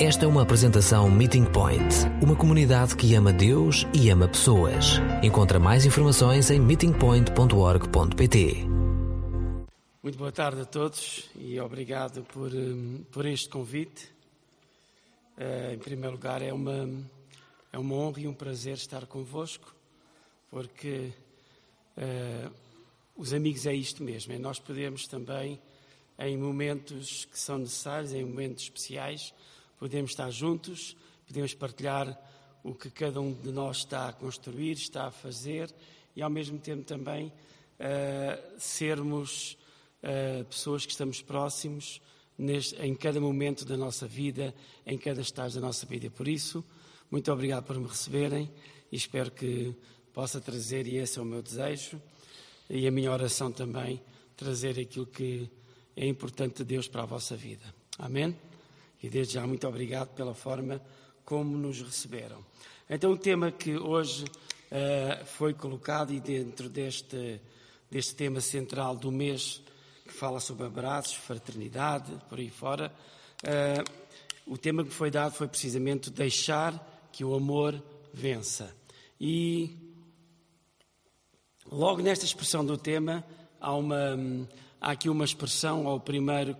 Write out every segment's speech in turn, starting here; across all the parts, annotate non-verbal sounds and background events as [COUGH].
Esta é uma apresentação Meeting Point, uma comunidade que ama Deus e ama pessoas. Encontra mais informações em meetingpoint.org.pt. Muito boa tarde a todos e obrigado por, hum, por este convite. Uh, em primeiro lugar, é uma, é uma honra e um prazer estar convosco, porque uh, os amigos é isto mesmo, é nós podemos também, em momentos que são necessários, em momentos especiais, podemos estar juntos, podemos partilhar o que cada um de nós está a construir, está a fazer e, ao mesmo tempo, também uh, sermos uh, pessoas que estamos próximos neste, em cada momento da nossa vida, em cada estágio da nossa vida. Por isso, muito obrigado por me receberem e espero que possa trazer, e esse é o meu desejo, e a minha oração também, trazer aquilo que é importante de Deus para a vossa vida. Amém? E desde já muito obrigado pela forma como nos receberam. Então, o tema que hoje uh, foi colocado e dentro deste, deste tema central do mês, que fala sobre abraços, fraternidade, por aí fora, uh, o tema que foi dado foi precisamente deixar que o amor vença. E logo nesta expressão do tema, há, uma, há aqui uma expressão, ao primeiro,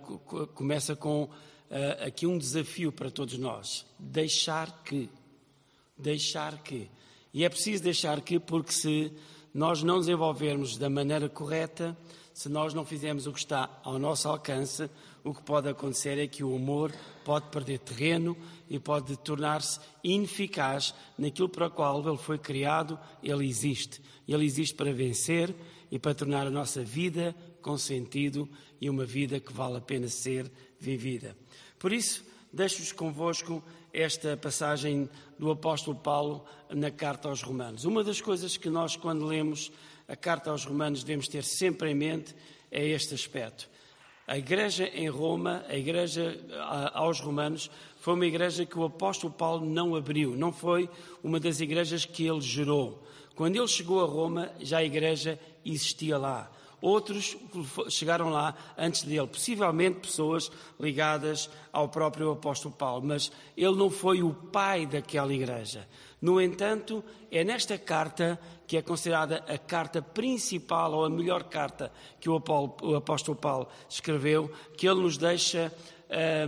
começa com uh, aqui um desafio para todos nós: deixar que. Deixar que. E é preciso deixar que, porque se nós não desenvolvermos da maneira correta, se nós não fizermos o que está ao nosso alcance, o que pode acontecer é que o amor pode perder terreno e pode tornar-se ineficaz naquilo para o qual ele foi criado, ele existe. Ele existe para vencer e para tornar a nossa vida com sentido e uma vida que vale a pena ser vivida. Por isso, deixo-vos convosco esta passagem do apóstolo Paulo na carta aos Romanos. Uma das coisas que nós, quando lemos a carta aos Romanos, devemos ter sempre em mente é este aspecto. A igreja em Roma, a igreja aos Romanos, foi uma igreja que o apóstolo Paulo não abriu, não foi uma das igrejas que ele gerou. Quando ele chegou a Roma, já a igreja existia lá. Outros chegaram lá antes dele, possivelmente pessoas ligadas ao próprio apóstolo Paulo, mas ele não foi o pai daquela igreja. No entanto, é nesta carta, que é considerada a carta principal ou a melhor carta que o, apóstolo Paulo escreveu, que ele nos deixa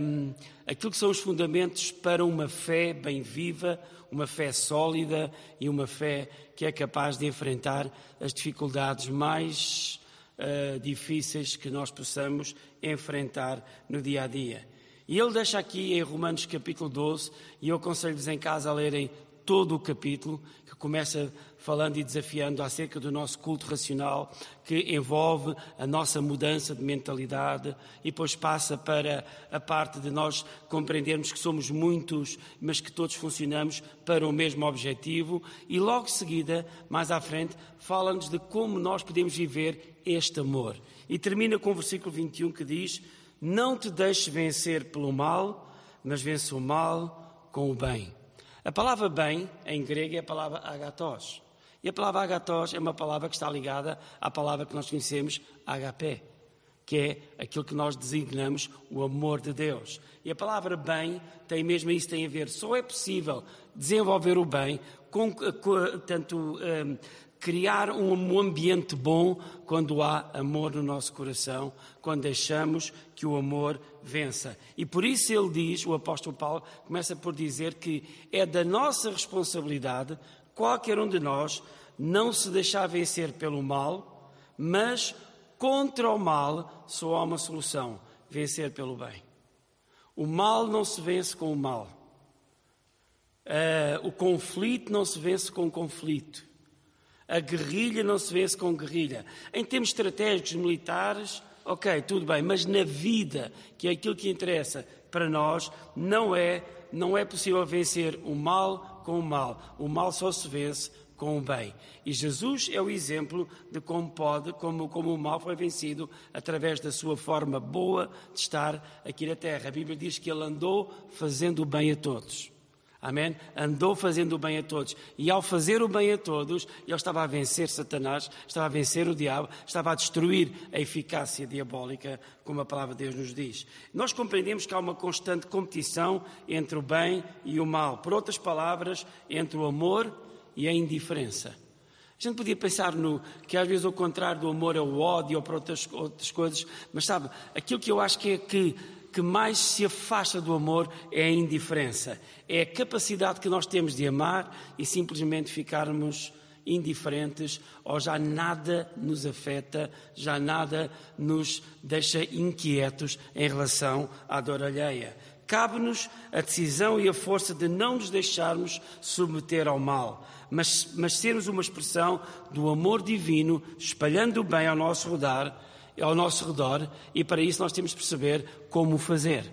um, aquilo que são os fundamentos para uma fé bem viva, uma fé sólida e uma fé que é capaz de enfrentar as dificuldades mais uh, difíceis que nós possamos enfrentar no dia a dia. E ele deixa aqui em Romanos capítulo 12, e eu aconselho-vos em casa a lerem todo o capítulo, que começa falando e desafiando acerca do nosso culto racional, que envolve a nossa mudança de mentalidade e depois passa para a parte de nós compreendermos que somos muitos, mas que todos funcionamos para o mesmo objetivo. E logo seguida, mais à frente, fala-nos de como nós podemos viver este amor. E termina com o versículo 21 que diz: Não te deixes vencer pelo mal, mas vence o mal com o bem. A palavra bem, em grego, é a palavra agatos. E a palavra agatos é uma palavra que está ligada à palavra que nós conhecemos, HP, que é aquilo que nós designamos o amor de Deus. E a palavra bem tem mesmo isso tem a ver. Só é possível desenvolver o bem com, com tanto um, criar um ambiente bom quando há amor no nosso coração, quando deixamos que o amor vença. E por isso ele diz, o apóstolo Paulo começa por dizer que é da nossa responsabilidade, qualquer um de nós, não se deixar vencer pelo mal, mas contra o mal só há uma solução: vencer pelo bem. O mal não se vence com o mal. Uh, o conflito não se vence com o conflito. A guerrilha não se vence com guerrilha. Em termos estratégicos militares, ok, tudo bem, mas na vida, que é aquilo que interessa para nós, não é, não é possível vencer o mal com o mal. O mal só se vence com o bem. E Jesus é o exemplo de como pode, como, como o mal foi vencido através da sua forma boa de estar aqui na terra. A Bíblia diz que ele andou fazendo o bem a todos. Amém? Andou fazendo o bem a todos. E ao fazer o bem a todos, ele estava a vencer Satanás, estava a vencer o diabo, estava a destruir a eficácia diabólica, como a palavra de Deus nos diz. Nós compreendemos que há uma constante competição entre o bem e o mal. Por outras palavras, entre o amor e a indiferença. A gente podia pensar no que às vezes o contrário do amor é o ódio ou para outras, outras coisas, mas sabe, aquilo que eu acho que é que que mais se afasta do amor é a indiferença. É a capacidade que nós temos de amar e simplesmente ficarmos indiferentes ou já nada nos afeta, já nada nos deixa inquietos em relação à dor alheia. Cabe-nos a decisão e a força de não nos deixarmos submeter ao mal, mas, mas sermos uma expressão do amor divino, espalhando o bem ao nosso redor ao nosso redor e para isso nós temos de perceber como fazer.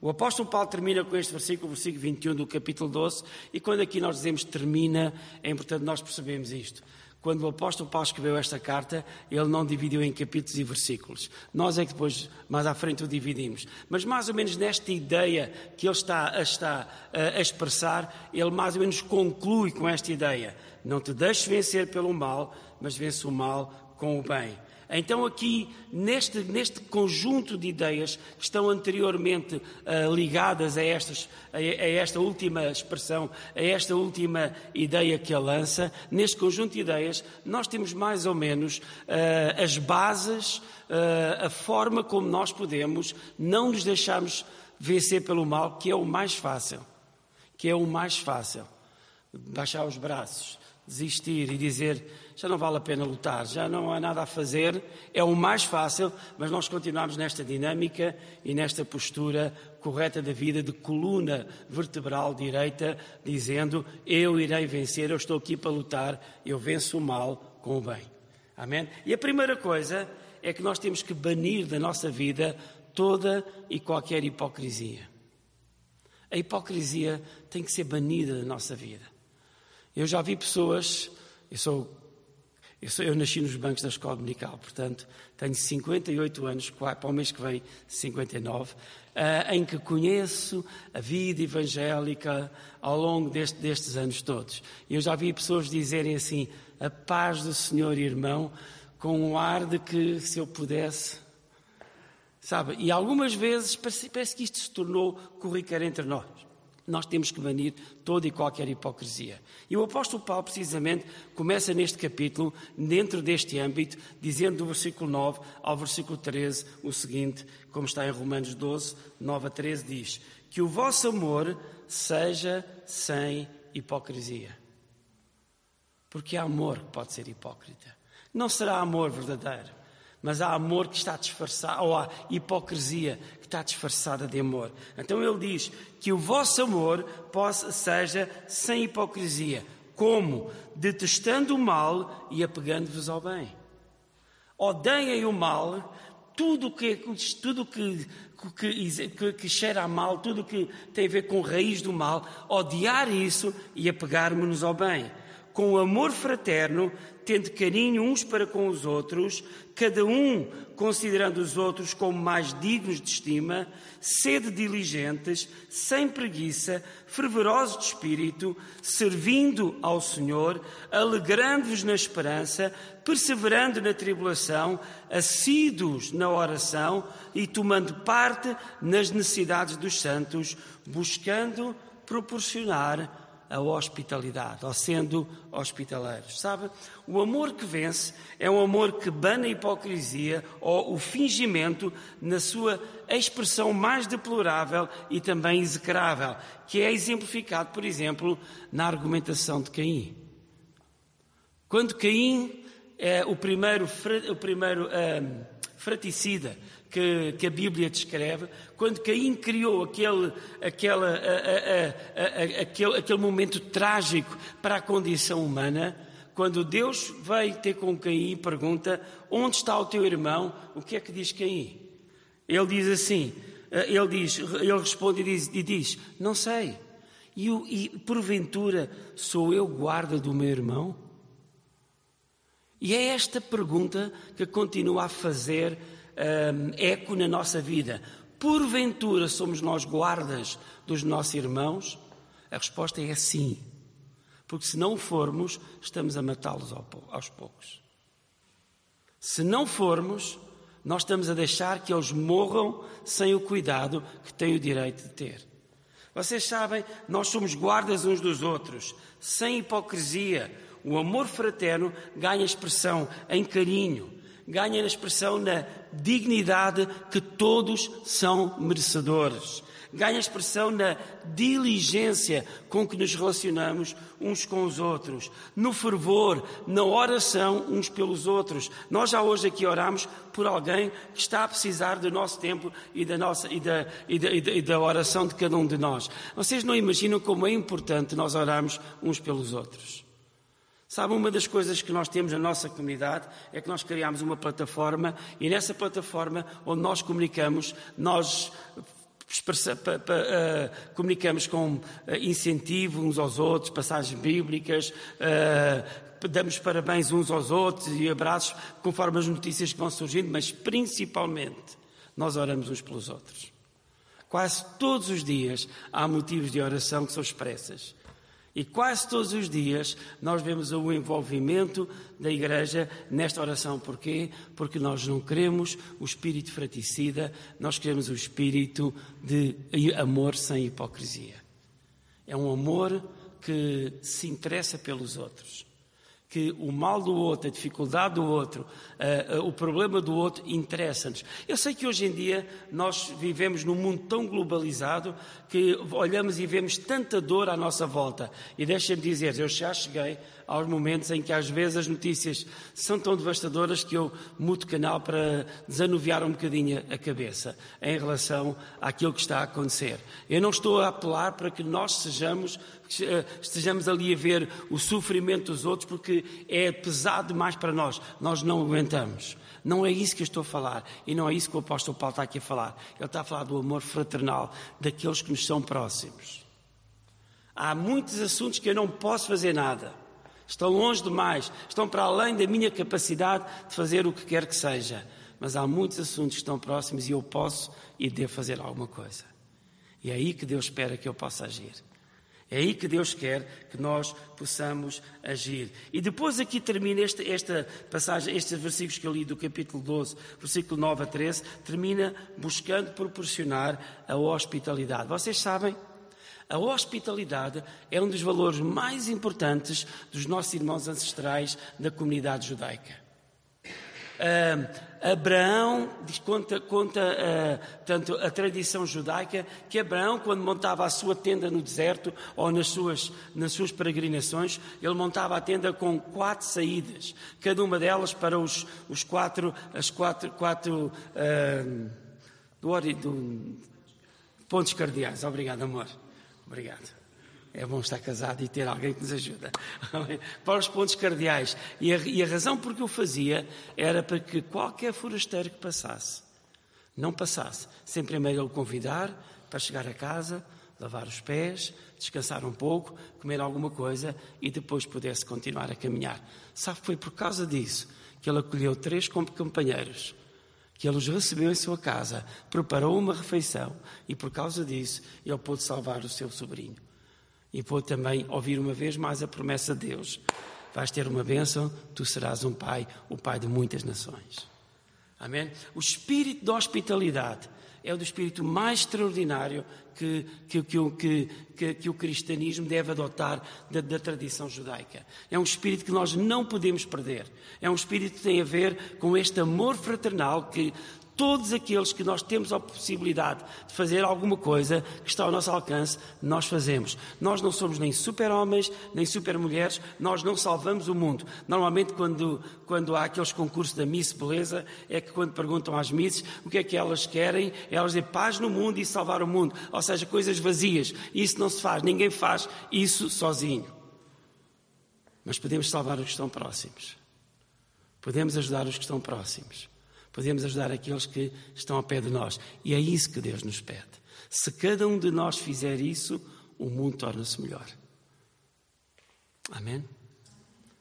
O apóstolo Paulo termina com este versículo, versículo 21 do capítulo 12, e quando aqui nós dizemos termina, é importante nós percebermos isto. Quando o apóstolo Paulo escreveu esta carta, ele não dividiu em capítulos e versículos. Nós é que depois, mais à frente, o dividimos. Mas mais ou menos nesta ideia que ele está, está a expressar, ele mais ou menos conclui com esta ideia. Não te deixes vencer pelo mal, mas vence o mal com o bem. Então, aqui, neste, neste conjunto de ideias que estão anteriormente uh, ligadas a, estas, a, a, esta última expressão, a esta última ideia que ele lança, neste conjunto de ideias, nós temos mais ou menos uh, as bases, uh, a forma como nós podemos não nos deixarmos vencer pelo mal, que é o mais fácil. Que é o mais fácil. Baixar os braços, desistir e dizer já não vale a pena lutar, já não há nada a fazer, é o mais fácil, mas nós continuamos nesta dinâmica e nesta postura correta da vida de coluna vertebral direita, dizendo: Eu irei vencer, eu estou aqui para lutar, eu venço o mal com o bem. Amém? E a primeira coisa é que nós temos que banir da nossa vida toda e qualquer hipocrisia. A hipocrisia tem que ser banida da nossa vida. Eu já vi pessoas, eu sou eu, sou, eu, nasci nos bancos da escola dominical, portanto, tenho 58 anos, para o mês que vem, 59, uh, em que conheço a vida evangélica ao longo deste, destes anos todos. Eu já vi pessoas dizerem assim: a paz do Senhor, irmão, com um ar de que se eu pudesse. Sabe? E algumas vezes parece, parece que isto se tornou corriqueiro entre nós nós temos que banir toda e qualquer hipocrisia. E o apóstolo Paulo, precisamente, começa neste capítulo, dentro deste âmbito, dizendo do versículo 9 ao versículo 13 o seguinte, como está em Romanos 12, 9 a 13, diz: Que o vosso amor seja sem hipocrisia. Porque há amor que pode ser hipócrita. Não será amor verdadeiro mas há amor que está disfarçado, ou há hipocrisia que está disfarçada de amor. Então ele diz que o vosso amor possa, seja sem hipocrisia, como detestando o mal e apegando-vos ao bem. Odeiem o mal, tudo que, tudo que, que, que, que cheira a mal, tudo que tem a ver com raiz do mal, odiar isso e apegarmos-nos ao bem com amor fraterno, tendo carinho uns para com os outros, cada um considerando os outros como mais dignos de estima, sede diligentes, sem preguiça, fervorosos de espírito, servindo ao Senhor, alegrando-vos na esperança, perseverando na tribulação, assíduos na oração e tomando parte nas necessidades dos santos, buscando proporcionar a hospitalidade, ou sendo hospitaleiros. Sabe? O amor que vence é um amor que bana a hipocrisia ou o fingimento na sua expressão mais deplorável e também execrável, que é exemplificado, por exemplo, na argumentação de Caim. Quando Caim é o primeiro, o primeiro um, fraticida, que, que, a Bíblia descreve, quando Caim criou aquele, aquela, a, a, a, aquele, aquele momento trágico para a condição humana, quando Deus veio ter com Caim e pergunta: Onde está o teu irmão? O que é que diz Caim? Ele diz assim: eh, ele, diz, ele responde e diz, e diz Não sei. E, e porventura sou eu guarda do meu irmão? E é esta pergunta que continua a fazer um, eco na nossa vida. Porventura somos nós guardas dos nossos irmãos? A resposta é sim. Porque se não formos, estamos a matá-los aos poucos. Se não formos, nós estamos a deixar que eles morram sem o cuidado que têm o direito de ter. Vocês sabem, nós somos guardas uns dos outros, sem hipocrisia. O amor fraterno ganha expressão em carinho, ganha expressão na dignidade que todos são merecedores ganha expressão na diligência com que nos relacionamos uns com os outros, no fervor, na oração uns pelos outros. Nós já hoje aqui oramos por alguém que está a precisar do nosso tempo e da, nossa, e da, e da, e da oração de cada um de nós. Vocês não imaginam como é importante nós orarmos uns pelos outros. Sabe, uma das coisas que nós temos na nossa comunidade é que nós criamos uma plataforma e nessa plataforma onde nós comunicamos, nós uh, comunicamos com uh, incentivo uns aos outros, passagens bíblicas, uh, damos parabéns uns aos outros e abraços conforme as notícias que vão surgindo, mas principalmente nós oramos uns pelos outros. Quase todos os dias há motivos de oração que são expressas. E quase todos os dias nós vemos o envolvimento da Igreja nesta oração. Porquê? Porque nós não queremos o espírito fraticida, nós queremos o espírito de amor sem hipocrisia. É um amor que se interessa pelos outros que o mal do outro, a dificuldade do outro, uh, uh, o problema do outro interessa-nos. Eu sei que hoje em dia nós vivemos num mundo tão globalizado que olhamos e vemos tanta dor à nossa volta. E deixem-me dizer, eu já cheguei aos momentos em que às vezes as notícias são tão devastadoras que eu mudo canal para desanuviar um bocadinho a cabeça em relação àquilo que está a acontecer. Eu não estou a apelar para que nós sejamos eh, estejamos ali a ver o sofrimento dos outros porque é pesado demais para nós. Nós não aguentamos. Não é isso que eu estou a falar e não é isso que o apóstolo Paulo está aqui a falar. Ele está a falar do amor fraternal daqueles que nos são próximos. Há muitos assuntos que eu não posso fazer nada. Estão longe demais, estão para além da minha capacidade de fazer o que quer que seja. Mas há muitos assuntos que estão próximos e eu posso e devo fazer alguma coisa. E é aí que Deus espera que eu possa agir. É aí que Deus quer que nós possamos agir. E depois aqui termina esta, passagem, estes versículos que eu li do capítulo 12, versículo 9 a 13, termina buscando proporcionar a hospitalidade. Vocês sabem, a hospitalidade é um dos valores mais importantes dos nossos irmãos ancestrais da comunidade judaica. Uh, Abraão, conta, conta uh, tanto a tradição judaica, que Abraão, quando montava a sua tenda no deserto ou nas suas, nas suas peregrinações, ele montava a tenda com quatro saídas, cada uma delas para os, os quatro, as quatro, quatro uh, do, do, pontos cardeais. Obrigado, amor. Obrigado. É bom estar casado e ter alguém que nos ajuda. [LAUGHS] para os pontos cardeais. E a, e a razão por que eu fazia era para que qualquer forasteiro que passasse, não passasse, sem primeiro o convidar para chegar a casa, lavar os pés, descansar um pouco, comer alguma coisa e depois pudesse continuar a caminhar. Sabe, foi por causa disso que ele acolheu três companheiros, que ele os recebeu em sua casa, preparou uma refeição e por causa disso ele pôde salvar o seu sobrinho e pôde também ouvir uma vez mais a promessa de Deus: vais ter uma bênção, tu serás um pai, o pai de muitas nações. Amém? O espírito de hospitalidade é o do espírito mais extraordinário que, que, que, que, que o cristianismo deve adotar da, da, tradição judaica. É um espírito que nós não podemos perder. É um espírito que tem a ver com este amor fraternal que todos aqueles que nós temos a possibilidade de fazer alguma coisa que está ao nosso alcance, nós fazemos. Nós não somos nem super-homens, nem super-mulheres, nós não salvamos o mundo. Normalmente, quando, quando há aqueles concursos da Miss Beleza, é que quando perguntam às Misses o que é que elas querem, elas dizem paz no mundo e salvar o mundo. Ou seja, coisas vazias. Isso não se faz, ninguém faz isso sozinho. Mas podemos salvar os que estão próximos. Podemos ajudar os que estão próximos. Podemos ajudar aqueles que estão ao pé de nós. E é isso que Deus nos pede. Se cada um de nós fizer isso, o mundo torna-se melhor. Amém?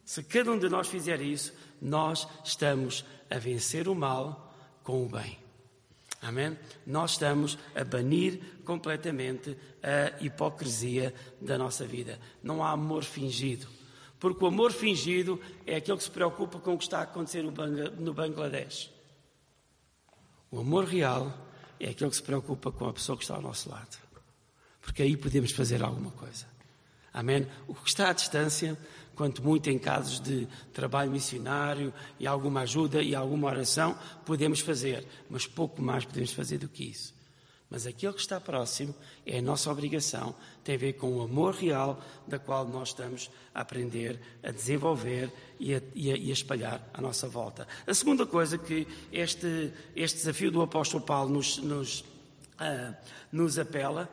Se cada um de nós fizer isso, nós estamos a vencer o mal com o bem. Amém? Nós estamos a banir completamente a hipocrisia da nossa vida. Não há amor fingido. Porque o amor fingido é aquele que se preocupa com o que está a acontecer no Bangladesh. O amor real é aquele que se preocupa com a pessoa que está ao nosso lado. Porque aí podemos fazer alguma coisa. Amém? O que está à distância, quanto muito em casos de trabalho missionário e alguma ajuda e alguma oração, podemos fazer, mas pouco mais podemos fazer do que isso. Mas aquele que está próximo é a nossa obrigação, tem a ver com o amor real da qual nós estamos a aprender, a desenvolver e a, e a, e a espalhar à nossa volta. A segunda coisa que este, este desafio do apóstolo Paulo nos, nos, uh, nos apela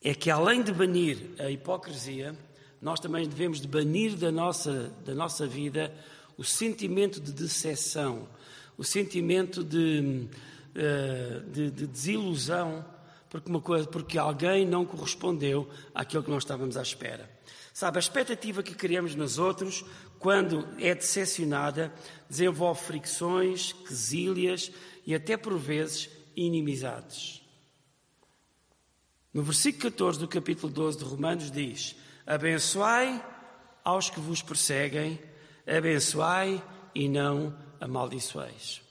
é que além de banir a hipocrisia, nós também devemos de banir da nossa, da nossa vida o sentimento de decepção, o sentimento de, de, de desilusão, porque, uma coisa, porque alguém não correspondeu àquilo que nós estávamos à espera. Sabe, a expectativa que criamos nos outros, quando é decepcionada, desenvolve fricções, quesílias e até por vezes inimizades. No versículo 14 do capítulo 12 de Romanos diz: Abençoai aos que vos perseguem, abençoai e não amaldiçoeis.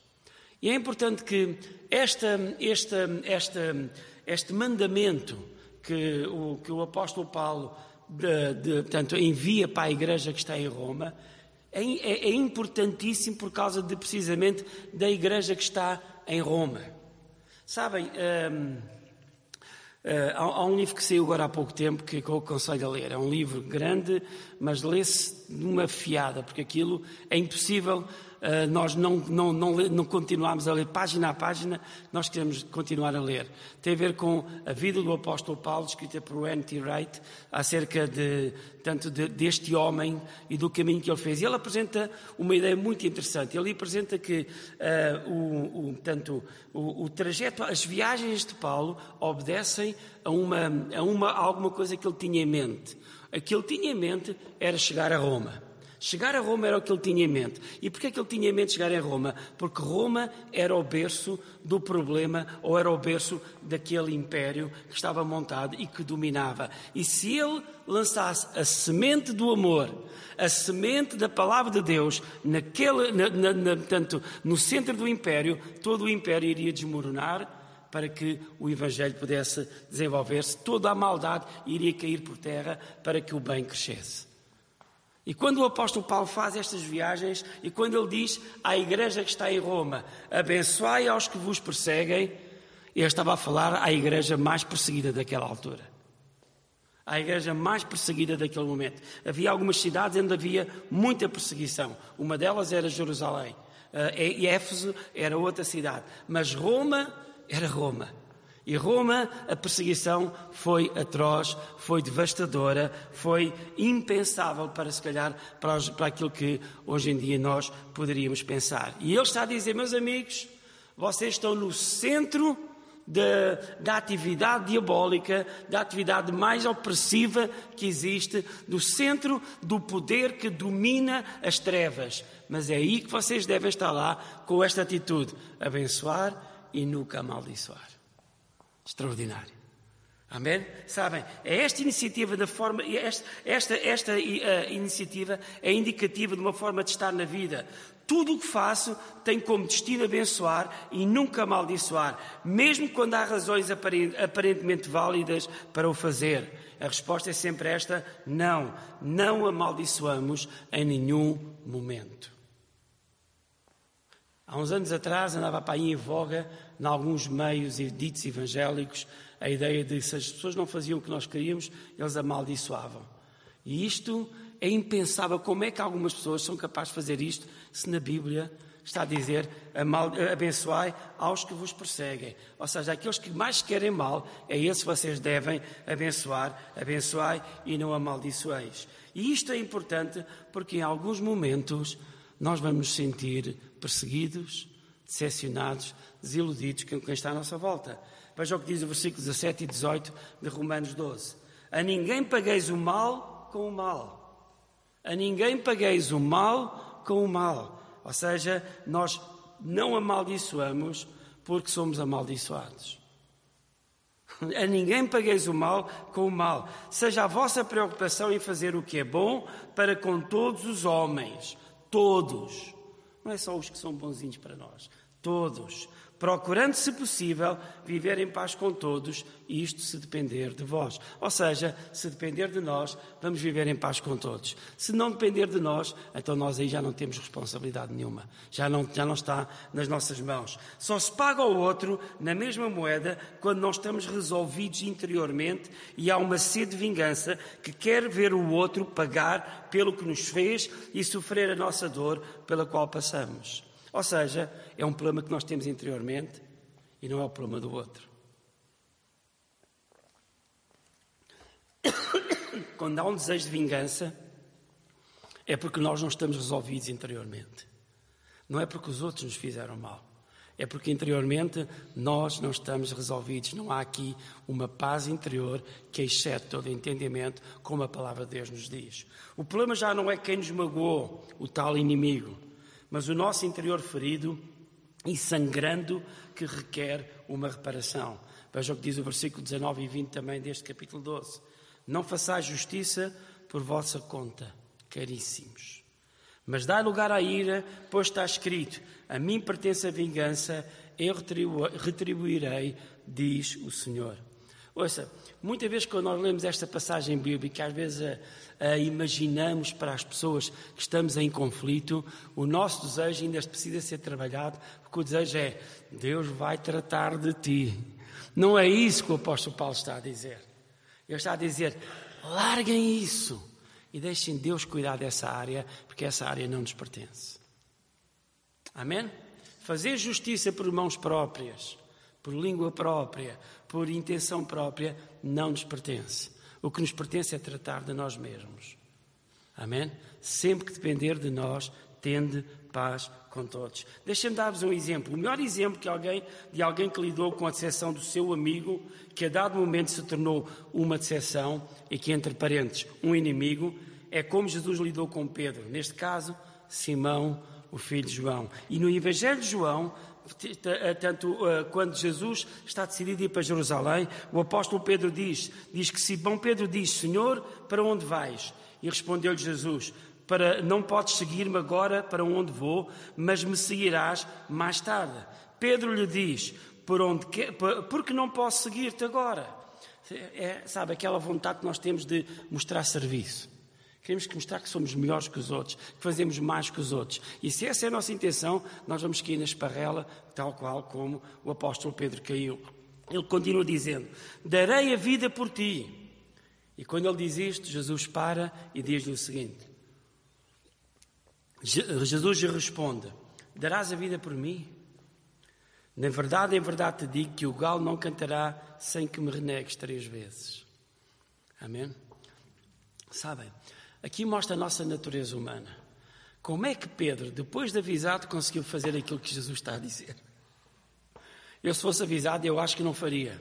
E é importante que esta, esta, esta, este mandamento que o, que o apóstolo Paulo de, de, portanto, envia para a igreja que está em Roma é, é, é importantíssimo por causa de precisamente da igreja que está em Roma. Sabem, hum, Uh, há, um livro que saiu agora há pouco tempo que eu aconselho a ler. É um livro grande, mas lê-se numa fiada, porque aquilo é impossível nós não, não, não, não continuarmos a ler página a página, nós queremos continuar a ler. Tem a ver com a vida do apóstolo Paulo, escrita por N.T. Wright, acerca de, tanto de, deste homem e do caminho que ele fez. E ele apresenta uma ideia muito interessante. Ele apresenta que uh, o, o, tanto, o, o trajeto, as viagens de Paulo obedecem a, uma, a, uma, a alguma coisa que ele tinha em mente. Aquilo que ele tinha em mente era chegar a Roma. Chegar a Roma era o que ele tinha em mente. E porquê é que ele tinha em mente chegar a Roma? Porque Roma era o berço do problema, ou era o berço daquele império que estava montado e que dominava. E se ele lançasse a semente do amor, a semente da palavra de Deus, naquele, na, na, na, no centro do império, todo o império iria desmoronar para que o Evangelho pudesse desenvolver-se, toda a maldade iria cair por terra para que o bem crescesse. E quando o apóstolo Paulo faz estas viagens e quando ele diz à igreja que está em Roma: abençoai aos que vos perseguem, ele estava a falar à igreja mais perseguida daquela altura. À igreja mais perseguida daquele momento. Havia algumas cidades onde havia muita perseguição. Uma delas era Jerusalém. Uh, e Éfeso era outra cidade. Mas Roma era Roma. E Roma, a perseguição foi atroz, foi devastadora, foi impensável para, se calhar, para, para aquilo que hoje em dia nós poderíamos pensar. E ele está a dizer, meus amigos, vocês estão no centro da, da, atividade diabólica, da atividade mais opressiva que existe, do centro do poder que domina as trevas. Mas é aí que vocês devem estar lá com esta atitude: abençoar e nunca amaldiçoar. Extraordinário. Amém? Sabem, é esta iniciativa da forma, esta, esta, esta iniciativa é indicativa de uma forma de estar na vida. Tudo o que faço tem como destino abençoar e nunca amaldiçoar, mesmo quando há razões aparentemente válidas para o fazer. A resposta é sempre esta: não, não amaldiçoamos em nenhum momento. Há uns anos atrás andava para aí em voga em alguns meios ditos evangélicos, a ideia de se as pessoas não faziam o que nós queríamos, eles amaldiçoavam. E isto é impensável. Como é que algumas pessoas são capazes de fazer isto se na Bíblia está a dizer abençoai aos que vos perseguem? Ou seja, aqueles que mais querem mal, é esse que vocês devem abençoar, abençoai e não amaldiçoeis. E isto é importante porque em alguns momentos nós vamos sentir perseguidos, decepcionados, desiludidos com quem está à nossa volta. Veja o que diz o versículo 17 e 18 de Romanos 12. A ninguém pagueis o mal com o mal. A ninguém pagueis o mal com o mal. Ou seja, nós não amaldiçoamos porque somos amaldiçoados. A ninguém pagueis o mal com o mal. Seja a vossa preocupação em fazer o que é bom para com todos os homens. Todos. Não é só os que são bonzinhos para nós. Todos procurando, se possível, viver em paz com todos, isto se depender de vós. Ou seja, se depender de nós, vamos viver em paz com todos. Se não depender de nós, então nós aí já não temos responsabilidade nenhuma. Já não, já não está nas nossas mãos. Só se paga ao outro na mesma moeda quando nós estamos resolvidos interiormente e há uma sede de vingança que quer ver o outro pagar pelo que nos fez e sofrer a nossa dor pela qual passamos. Ou seja, é um problema que nós temos interiormente e não é o problema do outro. [COUGHS] Quando há um desejo de vingança, é porque nós não estamos resolvidos interiormente. Não é porque os outros nos fizeram mal. É porque interiormente nós não estamos resolvidos. Não há aqui uma paz interior que excede todo entendimento, como a palavra de Deus nos diz. O problema já não é quem nos magoou, o tal inimigo mas o nosso interior ferido e sangrando que requer uma reparação. Veja o que diz o versículo 19 e 20 também deste capítulo 12. Não façais justiça por vossa conta, caríssimos. Mas dá lugar à ira, pois está escrito: A mim pertence a vingança, eu retribuirei, diz o Senhor. Ouça, muitas vezes quando nós lemos esta passagem bíblica, às vezes a, a imaginamos para as pessoas que estamos em conflito, o nosso desejo ainda precisa ser trabalhado, porque o desejo é Deus vai tratar de ti. Não é isso que o apóstolo Paulo está a dizer. Ele está a dizer: larguem isso e deixem Deus cuidar dessa área, porque essa área não nos pertence. Amém? Fazer justiça por mãos próprias, por língua própria, por intenção própria, não nos pertence. O que nos pertence é tratar de nós mesmos. Amém? Sempre que depender de nós, tende paz com todos. Deixem-me dar-vos um exemplo. O melhor exemplo que alguém, de alguém que lidou com a decepção do seu amigo, que a dado momento se tornou uma decepção e que, entre parentes, um inimigo, é como Jesus lidou com Pedro. Neste caso, Simão, o filho de João. E no Evangelho de João, tanto eh, quando Jesus está decidido a ir para Jerusalém, o apóstolo Pedro diz, diz que Simão Pedro diz, Senhor, para onde vais? E respondeu-lhe Jesus, para, não podes seguir-me agora para onde vou, mas me seguirás mais tarde. Pedro lhe diz, por onde que, porque não posso seguir-te agora? É, sabe, aquela vontade que nós temos de mostrar serviço. Queremos mostrar que somos melhores que os outros, que fazemos mais que os outros. E se essa é a nossa intenção, nós vamos cair na esparrela, tal qual como o apóstolo Pedro caiu. Ele continua dizendo: Darei a vida por ti. E quando ele diz isto, Jesus para e diz-lhe o seguinte: Jesus lhe responde: Darás a vida por mim? Na verdade, em verdade te digo que o galo não cantará sem que me renegues três vezes. Amém? Sabem, Aqui mostra a nossa natureza humana. Como é que Pedro, depois de avisado, conseguiu fazer aquilo que Jesus está a dizer? Eu, se fosse avisado, eu acho que não faria,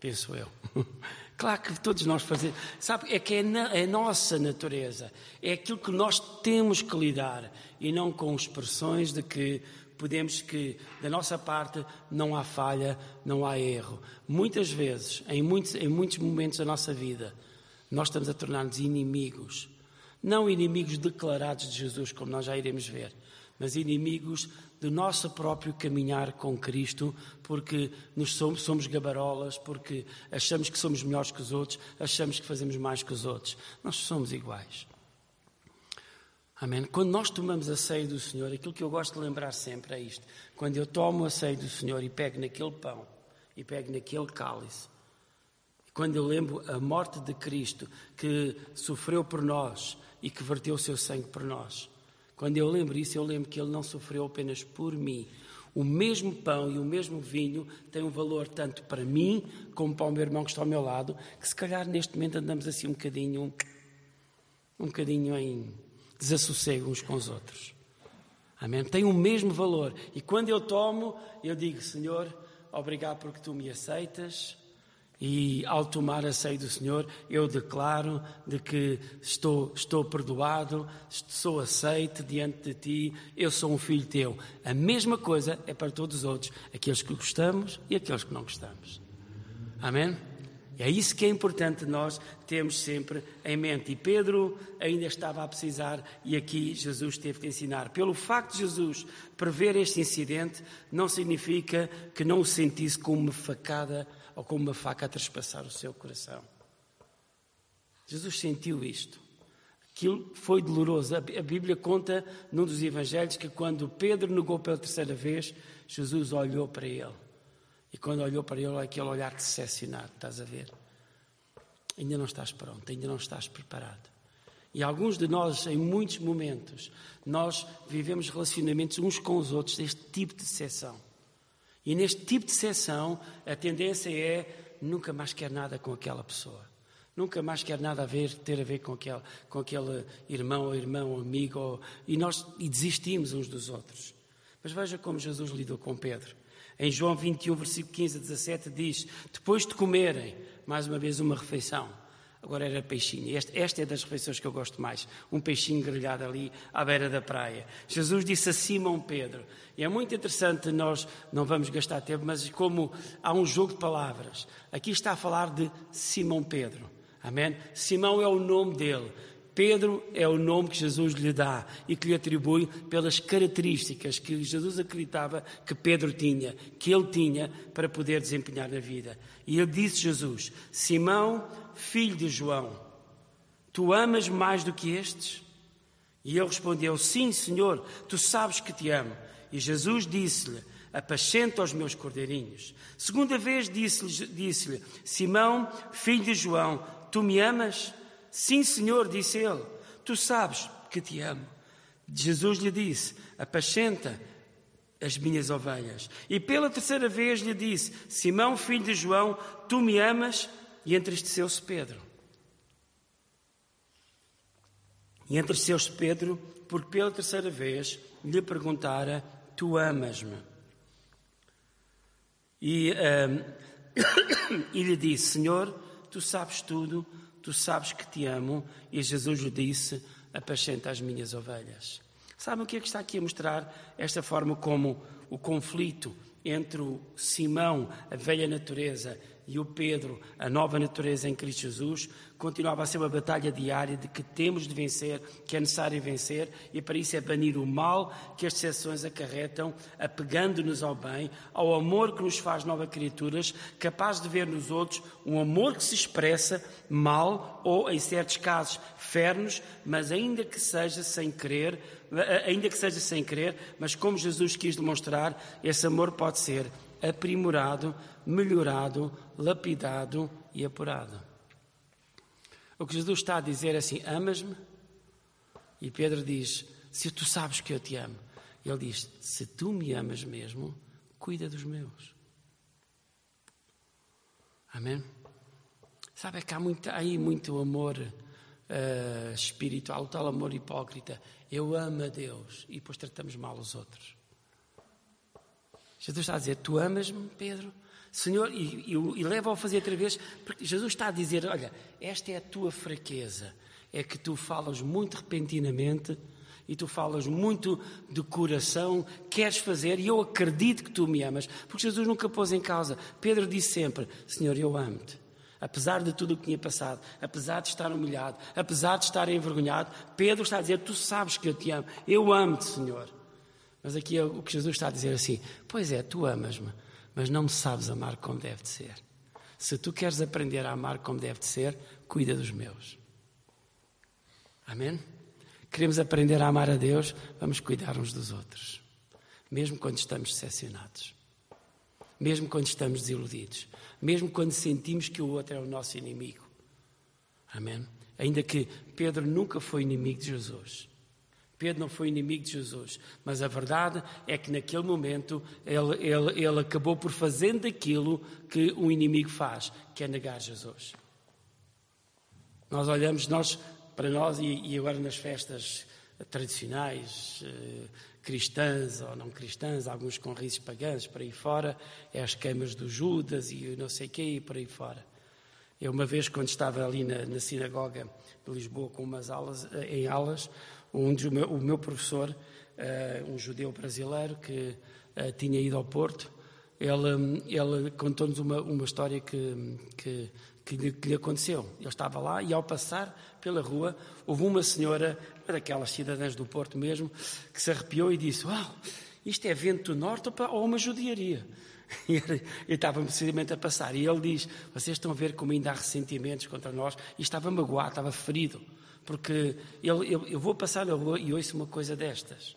penso eu. [LAUGHS] Claro que todos nós fazemos. Sabe, é que é, na, é a nossa natureza. É aquilo que nós temos que lidar e não com expressões de que podemos que, da nossa parte, não há falha, não há erro. Muitas vezes, em muitos, em muitos momentos da nossa vida, nós estamos a tornar-nos inimigos não inimigos declarados de Jesus, como nós já iremos ver, mas inimigos do nosso próprio caminhar com Cristo, porque nos somos, somos gabarolas, porque achamos que somos melhores que os outros, achamos que fazemos mais que os outros. Nós somos iguais. Amém? Quando nós tomamos a ceia do Senhor, aquilo que eu gosto de lembrar sempre é isto. Quando eu tomo a ceia do Senhor e pego naquele pão e pego naquele cálice, quando eu lembro a morte de Cristo que sofreu por nós e que verteu o seu sangue por nós. Quando eu lembro isso, eu lembro que ele não sofreu apenas por mim. O mesmo pão e o mesmo vinho têm um valor tanto para mim como para o meu irmão que está ao meu lado, que se calhar neste momento andamos assim um bocadinho, um bocadinho em desassossego uns com os outros. Amém? Tem o mesmo valor. E quando eu tomo, eu digo, Senhor, obrigado porque tu me aceitas E ao tomar a ceia do Senhor, eu declaro de que estou, estou perdoado, sou aceite diante de ti, eu sou um filho teu. A mesma coisa é para todos os outros, aqueles que gostamos e aqueles que não gostamos. Amém? É isso que é importante nós termos sempre em mente. E Pedro ainda estava a precisar, e aqui Jesus teve que ensinar. Pelo facto de Jesus prever este incidente, não significa que não o sentisse como uma facada ou como uma faca a trespassar o seu coração. Jesus sentiu isto. Aquilo foi doloroso. A Bíblia conta num dos evangelhos que quando Pedro negou pela terceira vez, Jesus olhou para ele. E quando olhou para ele, aquele olhar decepcionado, estás a ver? Ainda não estás pronto, ainda não estás preparado. E alguns de nós, em muitos momentos, nós vivemos relacionamentos uns com os outros deste tipo de decepção. E neste tipo de decepção, a tendência é nunca mais quer nada com aquela pessoa. Nunca mais quer nada a ver, ter a ver com aquele, com aquele irmão ou irmão ou amigo. Ou, e nós e desistimos uns dos outros. Mas veja como Jesus lidou com Pedro. Em João 21, versículo 15 a 17, diz: Depois de comerem, mais uma vez, uma refeição. Agora era peixinho. Este, esta é das refeições que eu gosto mais. Um peixinho grelhado ali à beira da praia. Jesus disse a Simão Pedro. E é muito interessante, nós não vamos gastar tempo, mas como há um jogo de palavras. Aqui está a falar de Simão Pedro. Amém? Simão é o nome dele. Pedro é o nome que Jesus lhe dá e que lhe atribui pelas características que Jesus acreditava que Pedro tinha, que ele tinha para poder desempenhar na vida. E ele disse Jesus: Simão, filho de João, tu amas mais do que estes? E ele respondeu: Sim, Senhor, tu sabes que te amo. E Jesus disse-lhe: Apacenta os meus cordeirinhos. Segunda vez disse-lhe: disse Simão, filho de João, tu me amas? Sim, Senhor, disse ele, tu sabes que te amo. Jesus lhe disse: Apacenta as minhas ovelhas. E pela terceira vez lhe disse: Simão, filho de João, tu me amas? E entristeceu-se Pedro. E entristeceu-se Pedro, porque pela terceira vez lhe perguntara: Tu amas-me? E, um, [COUGHS] e lhe disse: Senhor, tu sabes tudo tu sabes que te amo. E Jesus lhe disse: apacenta as minhas ovelhas. Sabem o que é que está aqui a mostrar? Esta forma como o conflito entre o Simão, a velha natureza, e o Pedro, a nova natureza em Cristo Jesus, continuava a ser uma batalha diária de que temos de vencer, que é necessário vencer, e para isso é banir o mal que as decepções acarretam, apegando-nos ao bem, ao amor que nos faz novas criaturas, capaz de ver nos outros um amor que se expressa mal ou, em certos casos, fernos, mas ainda que seja sem querer, ainda que seja sem querer, mas como Jesus quis demonstrar, esse amor pode ser aprimorado, melhorado, lapidado e apurado. O que Jesus está a dizer é assim: amas-me? E Pedro diz: se tu sabes que eu te amo. Ele diz: se tu me amas mesmo, cuida dos meus. Amém? Sabe é que há muito, aí muito amor uh, espiritual, o tal amor hipócrita. Eu amo a Deus e depois tratamos mal os outros. Jesus está a dizer: Tu amas-me, Pedro? Senhor, e, e, e leva-o a fazer outra vez, porque Jesus está a dizer: Olha, esta é a tua fraqueza, é que tu falas muito repentinamente e tu falas muito de coração, queres fazer, e eu acredito que tu me amas, porque Jesus nunca pôs em causa. Pedro disse sempre: Senhor, eu amo-te. Apesar de tudo o que tinha passado, apesar de estar humilhado, apesar de estar envergonhado, Pedro está a dizer: Tu sabes que eu te amo, eu amo-te, Senhor. Mas aqui é o que Jesus está a dizer assim: Pois é, tu amas-me, mas não me sabes amar como deve de ser. Se tu queres aprender a amar como deve de ser, cuida dos meus. Amém? Queremos aprender a amar a Deus, vamos cuidar uns dos outros. Mesmo quando estamos decepcionados. Mesmo quando estamos desiludidos. Mesmo quando sentimos que o outro é o nosso inimigo. Amém? Ainda que Pedro nunca foi inimigo de Jesus. Pedro não foi inimigo de Jesus, mas a verdade é que naquele momento ele, ele, ele acabou por fazendo aquilo que um inimigo faz, que é negar Jesus. Nós olhamos nós, para nós e, e agora nas festas tradicionais, eh, cristãs ou não cristãs, alguns com risos pagãs, por aí fora, é as queimas do Judas e não sei o quê e por aí fora. Eu, uma vez, quando estava ali na, na sinagoga de Lisboa com umas aulas, eh, em aulas, dos, o, meu, o meu professor, uh, um judeu brasileiro que uh, tinha ido ao Porto, ele, ele contou-nos uma, uma história que, que, que, lhe, que, lhe, aconteceu. Ele estava lá e, ao passar pela rua, houve uma senhora, uma daquelas cidadãs do Porto mesmo, que se arrepiou e disse: Uau, isto é vento do norte ou uma judiaria? [LAUGHS] E ele, estava precisamente a passar. E ele diz: Vocês estão a ver como ainda há ressentimentos contra nós? E estava magoado, estava ferido. Porque ele, eu, eu vou passar na rua e ouço uma coisa destas.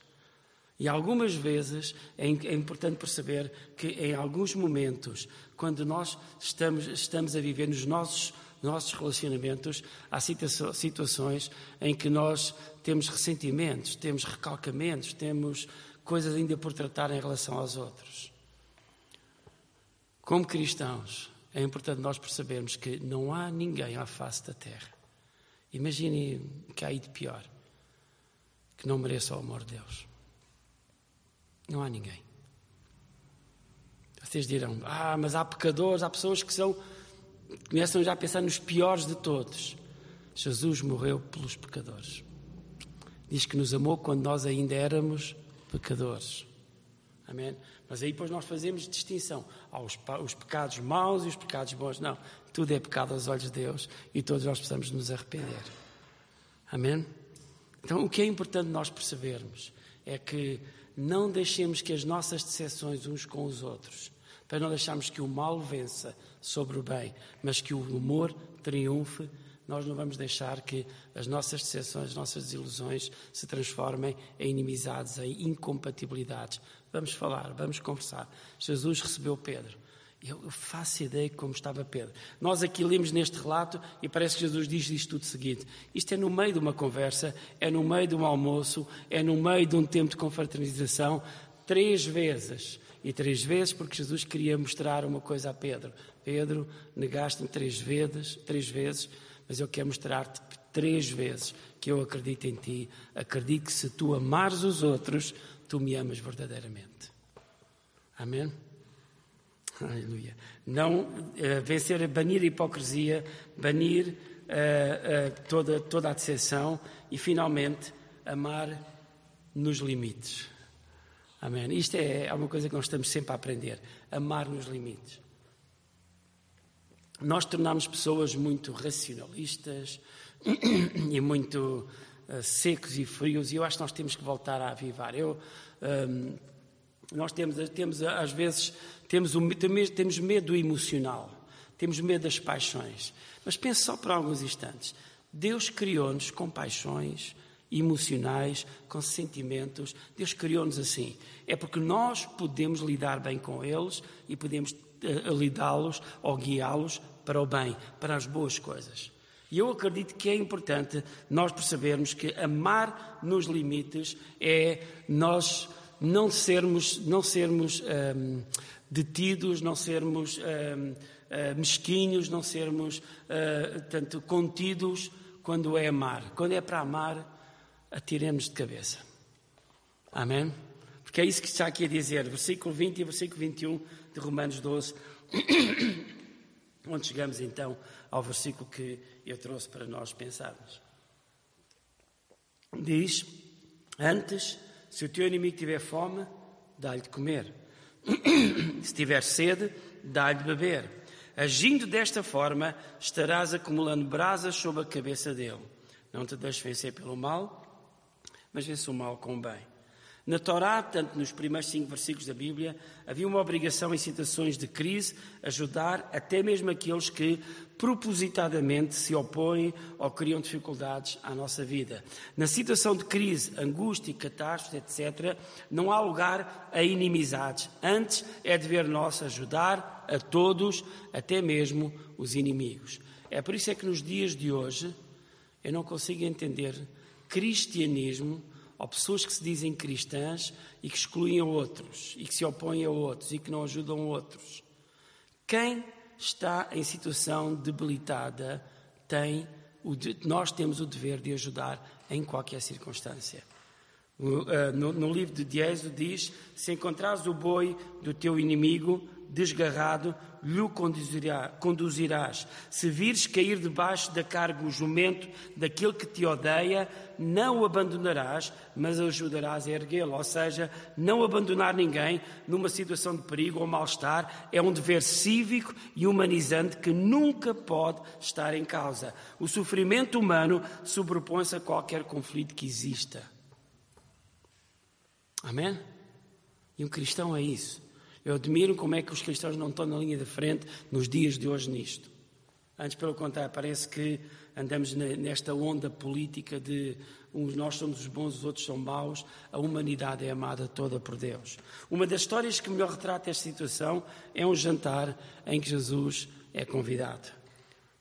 E algumas vezes é, é importante perceber que em alguns momentos, quando nós estamos, estamos a viver nos nossos, nossos relacionamentos, há situações em que nós temos ressentimentos, temos recalcamentos, temos coisas ainda por tratar em relação aos outros. Como cristãos, é importante nós percebermos que não há ninguém à face da terra. Imagine que há aí de pior, que não mereça o amor de Deus. Não há ninguém. Vocês dirão, ah, mas há pecadores, há pessoas que são, começam já a pensar nos piores de todos. Jesus morreu pelos pecadores. Diz que nos amou quando nós ainda éramos pecadores. Amém? Mas aí depois nós fazemos distinção. Há os, os, pecados maus e os pecados bons. Não. Tudo é pecado aos olhos de Deus e todos nós precisamos nos arrepender. Amém? Então o que é importante nós percebermos é que não deixemos que as nossas decepções uns com os outros, para não deixarmos que o mal vença sobre o bem, mas que o humor triunfe, nós não vamos deixar que as nossas decepções, as nossas desilusões se transformem em inimizades, em incompatibilidades. Vamos falar, vamos conversar. Jesus recebeu Pedro. Eu faço ideia de como estava Pedro. Nós aqui lemos neste relato e parece que Jesus diz isto tudo seguinte. Isto é no meio de uma conversa, é no meio de um almoço, é no meio de um tempo de confraternização, três vezes. E três vezes porque Jesus queria mostrar uma coisa a Pedro. Pedro, negaste-me três vezes, três vezes, mas eu quero mostrar-te três vezes que eu acredito em ti. Acredito que se tu amares os outros, tu me amas verdadeiramente. Amém? Aleluia. Não uh, vencer, banir a hipocrisia, banir uh, uh, toda, toda a decepção e, finalmente, amar nos limites. Amém. Isto é, é uma coisa que nós estamos sempre a aprender: amar nos limites. Nós tornamos pessoas muito racionalistas [CLEARS THROAT] e muito secos e frios, e eu acho que nós temos que voltar a avivar. Eu, um, ehm, nós temos, temos, às vezes, temos, temos medo do emocional, temos medo das paixões. Mas pense só por alguns instantes. Deus criou-nos com paixões emocionais, com sentimentos. Deus criou-nos assim. É porque nós podemos lidar bem com eles e podemos uh, lidá-los ou guiá-los para o bem, para as boas coisas. E eu acredito que é importante nós percebermos que amar nos limites é nós não sermos, não sermos um, detidos, não sermos um, uh, mesquinhos, não sermos uh, tanto contidos quando é amar. Quando é para amar, atiremos de cabeça. Amém? Porque é isso que está aqui a dizer, versículo 20 e versículo 21 de Romanos 12, onde chegamos então ao versículo que eu trouxe para nós pensarmos. Diz: Antes se o teu inimigo tiver fome, dá-lhe de comer. Se tiver sede, dá-lhe de beber. Agindo desta forma, estarás acumulando brasas sobre a cabeça dele. Não te deixes vencer pelo mal, mas vence o mal com o bem. Na Torá, tanto nos primeiros cinco versículos da Bíblia, havia uma obrigação em situações de crise ajudar até mesmo aqueles que propositadamente se opõem ou criam dificuldades à nossa vida. Na situação de crise, angústia, catástrofe, etc., não há lugar a inimizades. Antes é dever nosso ajudar a todos, até mesmo os inimigos. É por isso é que nos dias de hoje eu não consigo entender cristianismo ou pessoas que se dizem cristãs e que excluem outros, e que se opõem a outros, e que não ajudam outros. Quem está em situação debilitada tem o de, nós temos o dever de ajudar em qualquer circunstância. Uh, no, no, livro de Dieso diz: Se encontrares o boi do teu inimigo desgarrado, lhe conduzirá, conduzirás. Se vires cair debaixo da carga o jumento daquele que te odeia, não o abandonarás, mas ajudarás a erguê-lo. Ou seja, não abandonar ninguém numa situação de perigo ou mal-estar é um dever cívico e humanizante que nunca pode estar em causa. O sofrimento humano sobrepõe-se a qualquer conflito que exista. Amém? E um cristão é isso. Eu admiro como é que os cristãos não estão na linha de frente nos dias de hoje nisto. Antes, pelo contrário, parece que andamos nesta onda política de uns nós somos os bons, os outros são maus, a humanidade é amada toda por Deus. Uma das histórias que melhor retrata esta situação é um jantar em que Jesus é convidado.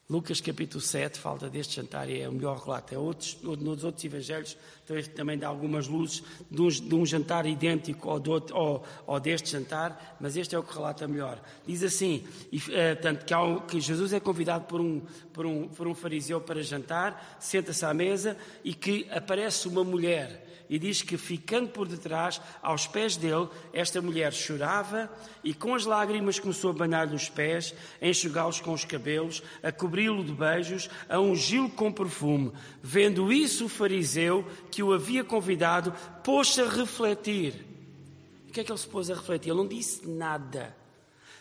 Lucas capítulo 7 fala deste jantar e é o melhor relato. É outros, nos outros evangelhos também dá algumas luzes de um, de um jantar idêntico ao, do, ao, ao, deste jantar, mas este é o que relata melhor. Diz assim, e, uh, tanto que, um, que, Jesus é convidado por um, por, um, por um fariseu para jantar, senta-se à mesa e que aparece uma mulher e diz que, ficando por detrás, aos pés dele, esta mulher chorava e, com as lágrimas, começou a banhar-lhe os pés, a enxugá-los com os cabelos, a cobri-lo de beijos, a ungí-lo com perfume. Vendo isso, o fariseu, que o havia convidado, pôs-se a refletir. O que é que ele se pôs a refletir? Ele não disse nada.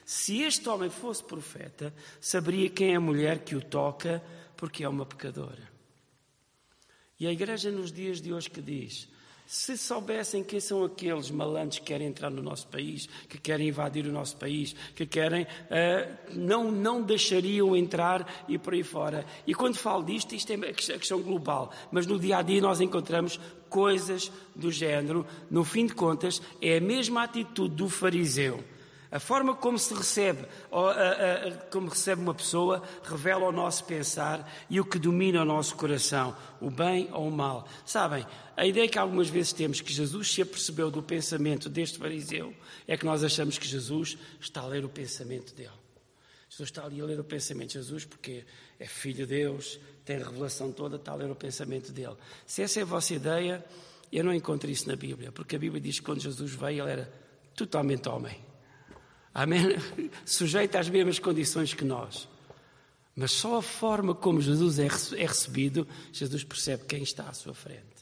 Se este homem fosse profeta, saberia quem é a mulher que o toca, porque é uma pecadora. E a igreja nos dias de hoje que diz: se soubessem quem são aqueles malandros que querem entrar no nosso país, que querem invadir o nosso país, que querem, uh, não, não deixariam entrar e por aí fora. E quando falo disto, isto é a questão global, mas no dia a dia nós encontramos coisas do género. No fim de contas, é a mesma atitude do fariseu a forma como se recebe, como recebe uma pessoa, revela o nosso pensar e o que domina o nosso coração, o bem ou o mal. Sabem, a ideia que algumas vezes temos que Jesus se apercebeu do pensamento deste fariseu é que nós achamos que Jesus está a ler o pensamento dele. Jesus está ali a ler o pensamento de Jesus porque é filho de Deus, tem a revelação toda, está a ler o pensamento dele. Se essa é a vossa ideia, eu não encontro isso na Bíblia, porque a Bíblia diz que quando Jesus veio, ele era totalmente homem. Amém? [LAUGHS] Sujeito às mesmas condições que nós. Mas só a forma como Jesus é, é recebido, Jesus percebe quem está à sua frente.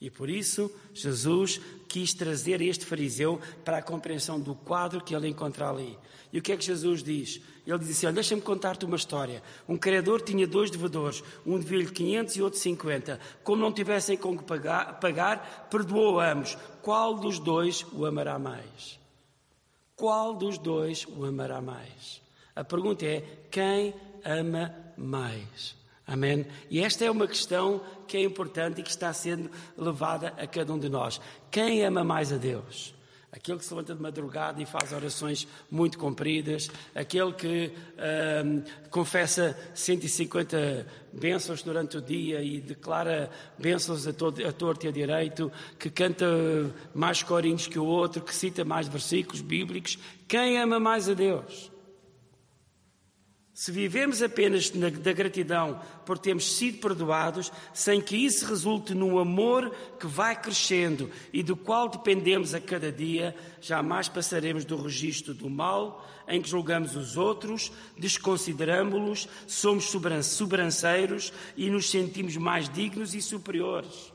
E por isso, Jesus quis trazer este fariseu para a compreensão do quadro que ele encontra ali. E o que é que Jesus diz? Ele diz assim: Deixa-me contar-te uma história. Um credor tinha dois devedores, um devia-lhe 500 e outro 50. Como não tivessem com que pagar, pagar perdoou ambos. Qual dos dois o amará mais? Qual dos dois o amará mais? A pergunta é: quem ama mais? Amém? E esta é uma questão que é importante e que está sendo levada a cada um de nós. Quem ama mais a Deus? Aquele que se levanta de madrugada e faz orações muito compridas, aquele que hum, confessa 150 bênçãos durante o dia e declara bênçãos a, todo, a torto e a direito, que canta mais corinhos que o outro, que cita mais versículos bíblicos. Quem ama mais a Deus? Se vivemos apenas na, da gratidão por termos sido perdoados, sem que isso resulte num amor que vai crescendo e do qual dependemos a cada dia, jamais passaremos do registro do mal, em que julgamos os outros, desconsideramos-los, somos sobranceiros e nos sentimos mais dignos e superiores.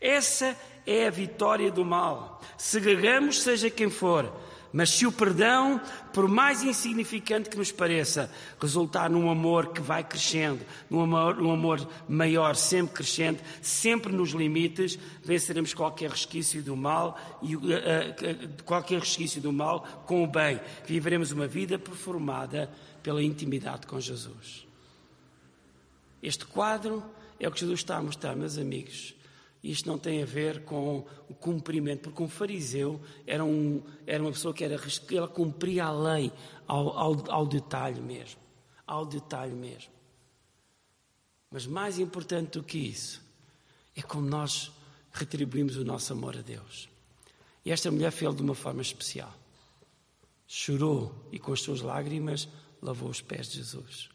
Essa é a vitória do mal. Segregamos, seja quem for, mas se o perdão, por mais insignificante que nos pareça, resultar num amor que vai crescendo, num amor, num amor maior, sempre crescente, sempre nos limites, venceremos qualquer resquício do mal e uh, uh, qualquer resquício do mal com o bem. Viveremos uma vida performada pela intimidade com Jesus. Este quadro é o que Jesus está a mostrar, meus amigos. Isto não tem a ver com o cumprimento, porque um fariseu era, um, era uma pessoa que era, ela cumpria a lei ao, ao, ao detalhe mesmo. Ao detalhe mesmo. Mas mais importante do que isso é como nós retribuímos o nosso amor a Deus. E esta mulher fez de uma forma especial. Chorou e com as suas lágrimas lavou os pés de Jesus.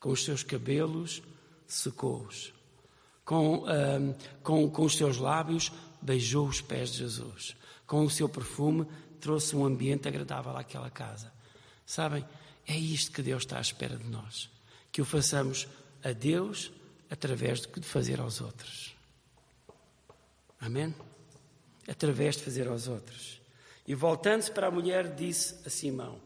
Com os seus cabelos secou-os com, com, com os seus lábios, beijou os pés de Jesus. Com o seu perfume, trouxe um ambiente agradável àquela casa. Sabem, É isto que Deus está à espera de nós. Que o façamos a Deus através de fazer aos outros. Amém? Através de fazer aos outros. E voltando-se para a mulher, disse a Simão: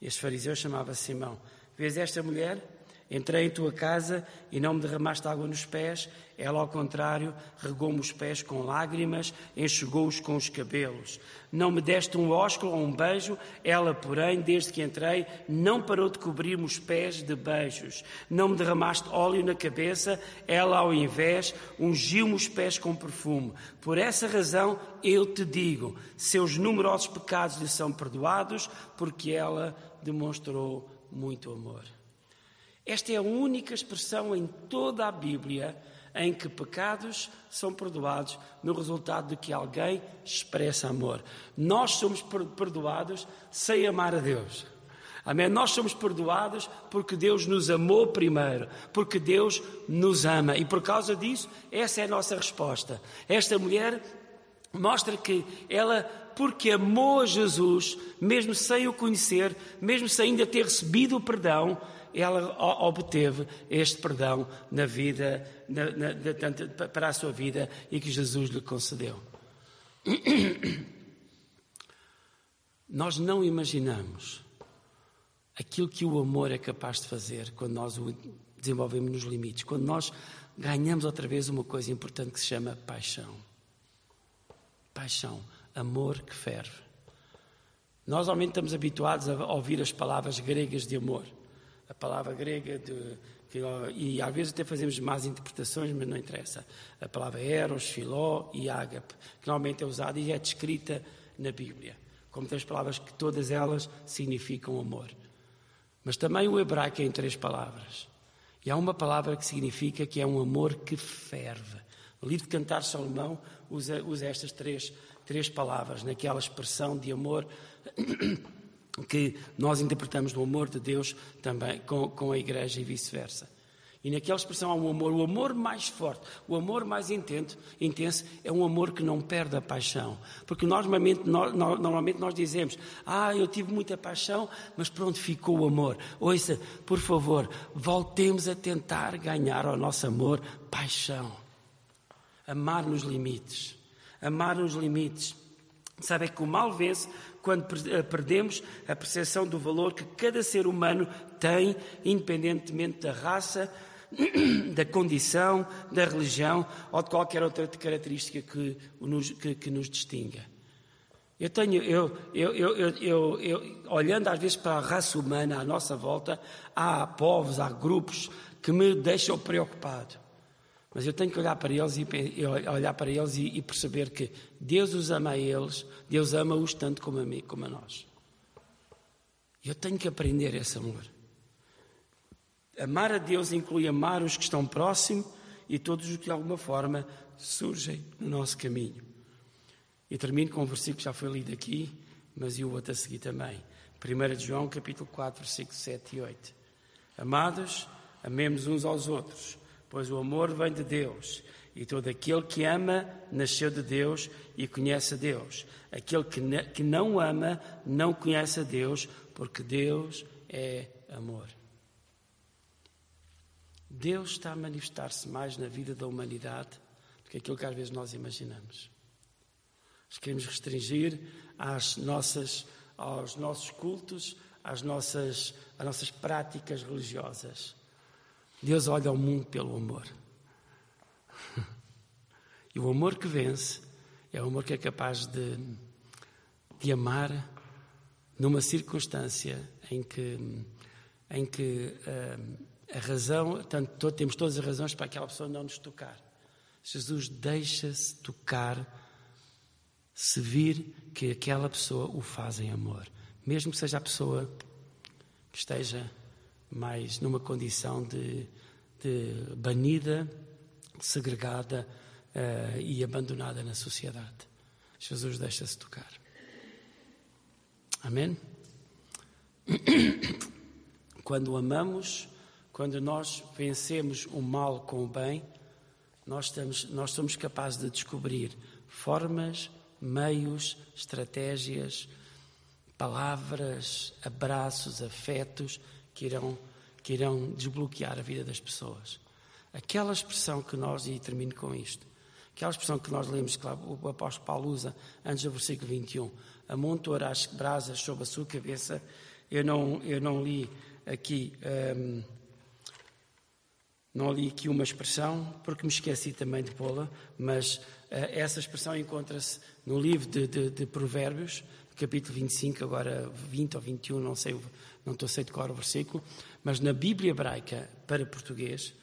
Este fariseu chamava Simão: Vês esta mulher? Entrei em tua casa e não me derramaste água nos pés, ela, ao contrário, regou-me os pés com lágrimas, enxugou-os com os cabelos. Não me deste um ósculo ou um beijo, ela, porém, desde que entrei, não parou de cobrir-me os pés de beijos. Não me derramaste óleo na cabeça, ela, ao invés, ungiu-me os pés com perfume. Por essa razão, eu te digo: seus numerosos pecados lhe são perdoados, porque ela demonstrou muito amor. Esta é a única expressão em toda a Bíblia em que pecados são perdoados no resultado de que alguém expressa amor. Nós somos perdoados sem amar a Deus. Amém? Nós somos perdoados porque Deus nos amou primeiro, porque Deus nos ama. E por causa disso, essa é a nossa resposta. Esta mulher mostra que ela, porque amou a Jesus, mesmo sem o conhecer, mesmo sem ainda ter recebido o perdão, ela obteve este perdão na vida, na, na, para a sua vida e que Jesus lhe concedeu. [CLEARS THROAT] Nós não imaginamos aquilo que o amor é capaz de fazer quando nós o desenvolvemos nos limites, quando nós ganhamos outra vez uma coisa importante que se chama paixão. Paixão, amor que ferve. Nós, normalmente, estamos habituados a ouvir as palavras gregas de amor a palavra grega, de, que, e às vezes até fazemos más interpretações, mas não interessa. A palavra eros, filó e ágape, que normalmente é usada e é descrita na Bíblia, como três palavras que todas elas significam amor. Mas também o hebraico é em três palavras. E há uma palavra que significa que é um amor que ferve. O livro de Cantar Salomão usa, usa estas três, três palavras naquela expressão de amor que nós interpretamos do amor de Deus também com, com a igreja e vice-versa. E naquela expressão há um amor, o amor mais forte, o amor mais intenso, intenso é um amor que não perde a paixão. Porque normalmente nós, normalmente nós dizemos, ah, eu tive muita paixão, mas pronto, ficou o amor. Ouça, por favor, voltemos a tentar ganhar ao nosso amor paixão. Amar nos limites. Amar nos limites. Sabe que o mal vence quando eh, perdemos a percepção do valor que cada ser humano tem, independentemente da raça, [CLEARS THROAT] da condição, da religião ou de qualquer outra característica que nos, que, que nos distinga. Eu tenho, eu, eu, eu, eu, olhando às vezes para a raça humana à nossa volta, há povos, há grupos que me deixam preocupado. Mas eu tenho que olhar para eles e, olhar para eles e, perceber que Deus os ama a eles, Deus ama-os tanto como a mim, como a nós. Eu tenho que aprender esse amor. Amar a Deus inclui amar os que estão próximos e todos os que de alguma forma surgem no nosso caminho. E termino com um versículo que já foi lido aqui, mas e o outro a seguir também. 1 João, capítulo 4, versículos 7 e 8. Amados, amemos uns aos outros pois o amor vem de Deus. E todo aquele que ama nasceu de Deus e conhece a Deus. Aquele que, que não ama não conhece a Deus, porque Deus é amor. Deus está a manifestar-se mais na vida da humanidade do que aquilo que às vezes nós imaginamos. Nós queremos restringir às nossas, aos nossos cultos, às nossas, às nossas práticas religiosas. Deus olha ao mundo pelo amor. [LAUGHS] E o amor que vence é o amor que é capaz de, de amar numa circunstância em que, em que uh, a razão, tanto, temos todas as razões para aquela pessoa não nos tocar. Jesus deixa-se tocar se vir que aquela pessoa o faz em amor, mesmo que seja a pessoa que esteja mais numa condição de, de banida, segregada uh, e abandonada na sociedade. Jesus deixa-se tocar. Amém? [COUGHS] Quando amamos, quando nós vencemos o mal com o bem, nós, estamos, nós somos capazes de descobrir formas, meios, estratégias, palavras, abraços, afetos que irão, que irão desbloquear a vida das pessoas. Aquela expressão que nós, e termino com isto, aquela expressão que nós lemos, que o apóstolo Paulo usa antes do versículo 21, amontoar as brasas sobre a sua cabeça, eu não, eu não li aqui. Um, não li aqui uma expressão, porque me esqueci também de pô-la, mas uh, essa expressão encontra-se no livro de, de, de, Provérbios, capítulo 25, agora 20 ou 21, não sei, não estou a sei o versículo, mas na Bíblia hebraica para português,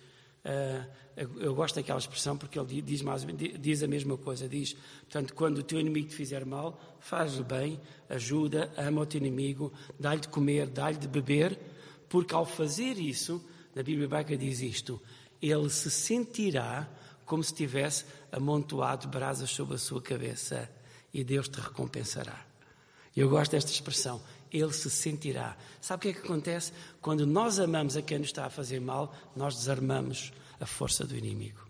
uh, eu gosto daquela expressão porque ele diz, mais, diz a mesma coisa, diz, portanto, quando o teu inimigo te fizer mal, faz-lhe bem, ajuda, ama o teu inimigo, dá-lhe de comer, dá-lhe de beber, porque ao fazer isso na Bíblia hebraica diz isto: ele se sentirá como se tivesse amontoado brasas sobre a sua cabeça e Deus te recompensará. Eu gosto desta expressão. Ele se sentirá. Sabe o que é que acontece? Quando nós amamos a quem nos está a fazer mal, nós desarmamos a força do inimigo.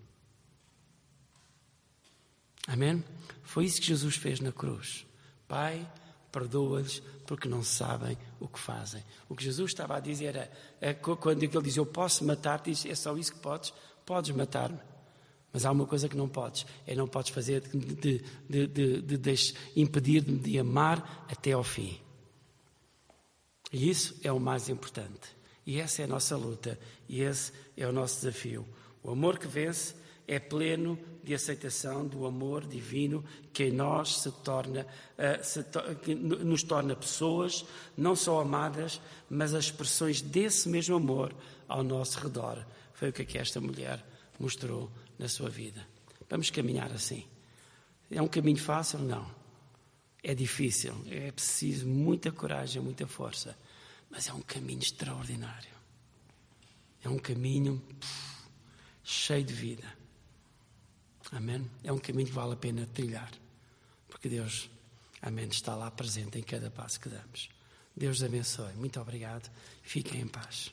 Amém? Foi isso que Jesus fez na cruz. Pai, perdoa-lhes porque não sabem o que fazem. O que Jesus estava a dizer era, é, quando ele diz eu posso matar-te, diz é só isso que podes, podes matar-me. Mas há uma coisa que não podes, é não podes fazer de, de, de, de impedir-me de amar até ao fim. E isso é o mais importante. E essa é a nossa luta, e esse é o nosso desafio. O amor que vence é pleno de aceitação do amor divino que em nós se torna, uh, se to que nos torna pessoas não só amadas, mas as expressões desse mesmo amor ao nosso redor. Foi o que esta mulher mostrou na sua vida. Vamos caminhar assim. É um caminho fácil? Não. É difícil, é preciso muita coragem, muita força, mas é um caminho extraordinário. É um caminho cheio de vida. Amém? É um caminho que vale a pena trilhar, porque Deus, amém, está lá presente em cada passo que damos. Deus abençoe. Muito obrigado. Fiquem em paz.